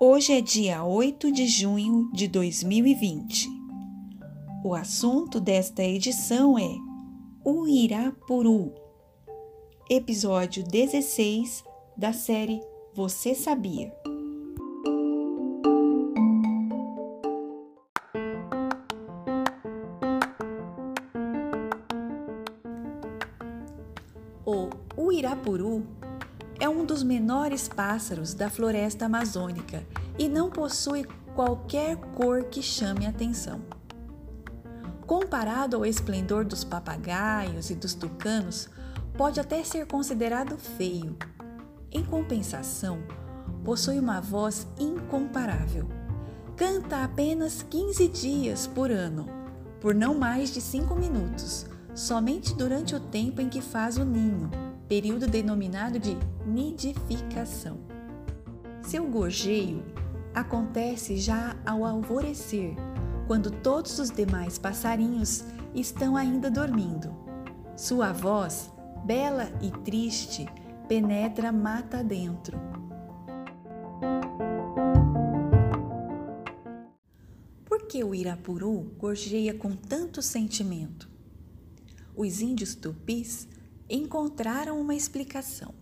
Hoje é dia 8 de junho de 2020. O assunto desta edição é o Irapuru, episódio 16 da série Você Sabia? O Uirapuru é um dos menores pássaros da floresta amazônica e não possui qualquer cor que chame atenção. Comparado ao esplendor dos papagaios e dos tucanos, pode até ser considerado feio. Em compensação, possui uma voz incomparável. Canta apenas 15 dias por ano, por não mais de 5 minutos, somente durante o tempo em que faz o ninho período denominado de nidificação. Seu gorjeio acontece já ao alvorecer, quando todos os demais passarinhos estão ainda dormindo. Sua voz, bela e triste, penetra mata dentro. Por que o Irapuru gorjeia com tanto sentimento? Os índios tupis encontraram uma explicação.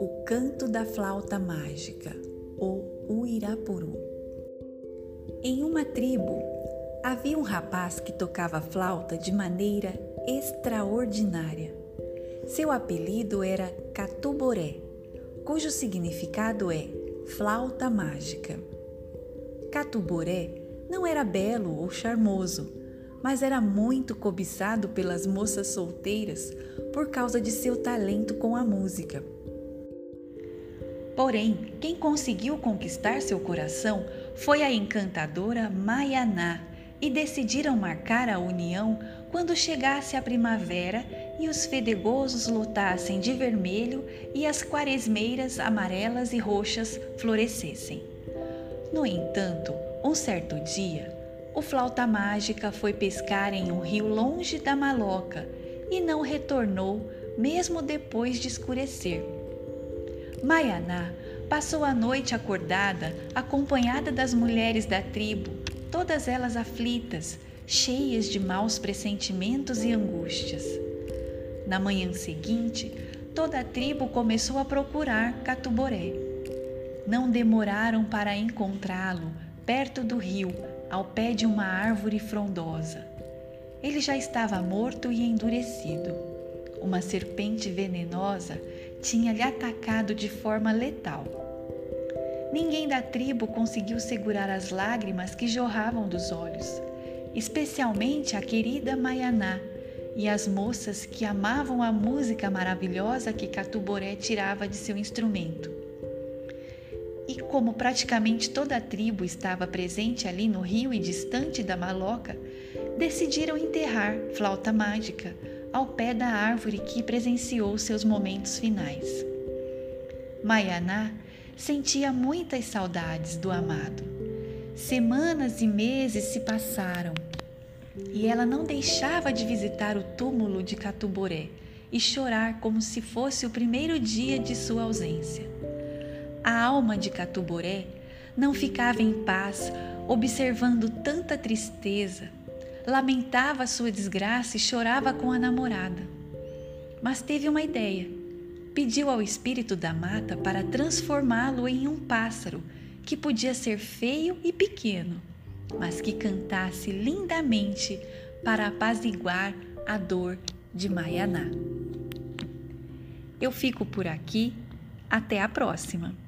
O canto da flauta mágica, ou Uirapuru. Em uma tribo, havia um rapaz que tocava flauta de maneira extraordinária. Seu apelido era Catuboré, cujo significado é flauta mágica. Catuboré não era belo ou charmoso, mas era muito cobiçado pelas moças solteiras por causa de seu talento com a música. Porém, quem conseguiu conquistar seu coração foi a encantadora Maianá, e decidiram marcar a união quando chegasse a primavera e os fedegosos lotassem de vermelho e as quaresmeiras amarelas e roxas florescessem. No entanto, um certo dia, o flauta mágica foi pescar em um rio longe da maloca e não retornou, mesmo depois de escurecer. Maianá passou a noite acordada, acompanhada das mulheres da tribo, todas elas aflitas, cheias de maus pressentimentos e angústias. Na manhã seguinte, toda a tribo começou a procurar Catuboré. Não demoraram para encontrá-lo perto do rio, ao pé de uma árvore frondosa. Ele já estava morto e endurecido. Uma serpente venenosa tinha lhe atacado de forma letal. Ninguém da tribo conseguiu segurar as lágrimas que jorravam dos olhos, especialmente a querida Maianá e as moças que amavam a música maravilhosa que Catuboré tirava de seu instrumento. E como praticamente toda a tribo estava presente ali no rio e distante da maloca, decidiram enterrar Flauta Mágica ao pé da árvore que presenciou seus momentos finais. Maianá sentia muitas saudades do amado. Semanas e meses se passaram e ela não deixava de visitar o túmulo de Catuboré e chorar como se fosse o primeiro dia de sua ausência. Alma de Catuboré não ficava em paz observando tanta tristeza. Lamentava sua desgraça e chorava com a namorada. Mas teve uma ideia. Pediu ao espírito da mata para transformá-lo em um pássaro que podia ser feio e pequeno, mas que cantasse lindamente para apaziguar a dor de Maianá. Eu fico por aqui. Até a próxima!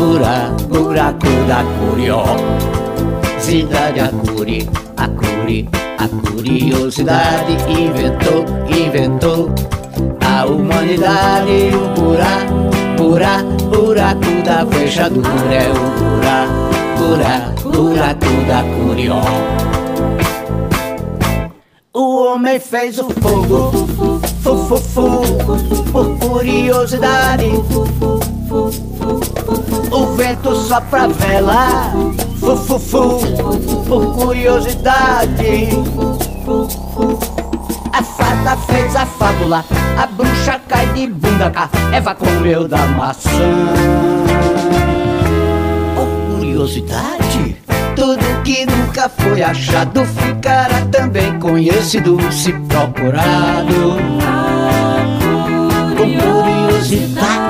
buraco, buraco da curiosidade. A cure, a curiosidade. Inventou, inventou a humanidade. O buraco, buraco, buraco da fechadura é o buraco, buraco, da curiosidade. O homem fez o fogo, fu, fu, fu, por curiosidade. O vento sopra a vela, fu, fu, fu, por curiosidade. A fada fez a fábula, a bruxa cai de bunda cá, Eva comeu da maçã. Por curiosidade, tudo que nunca foi achado ficará também conhecido se procurado. Com curiosidade.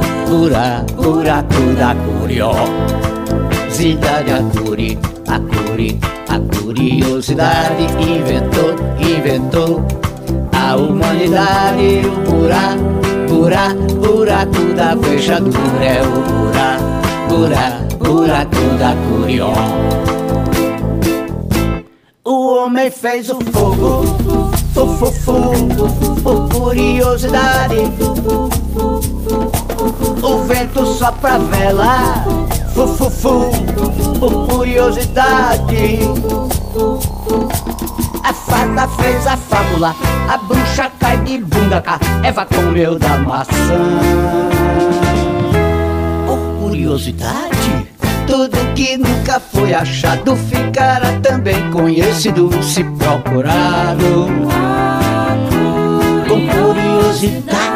buraco, buraco da curiosidade, a curi, a curi, a curiosidade inventou, inventou a humanidade, o buraco, buraco, buraco da fechadura é o buraco, buraco, buraco da curiosidade. O homem fez o fogo, fu, fu, por curiosidade. O vento sopra a vela, fu, fu, fu, por curiosidade. A fada fez a fábula, a bruxa cai de bunda cá, Eva comeu da maçã. Por curiosidade, tudo que nunca foi achado ficará também conhecido se procurado. Com curiosidade.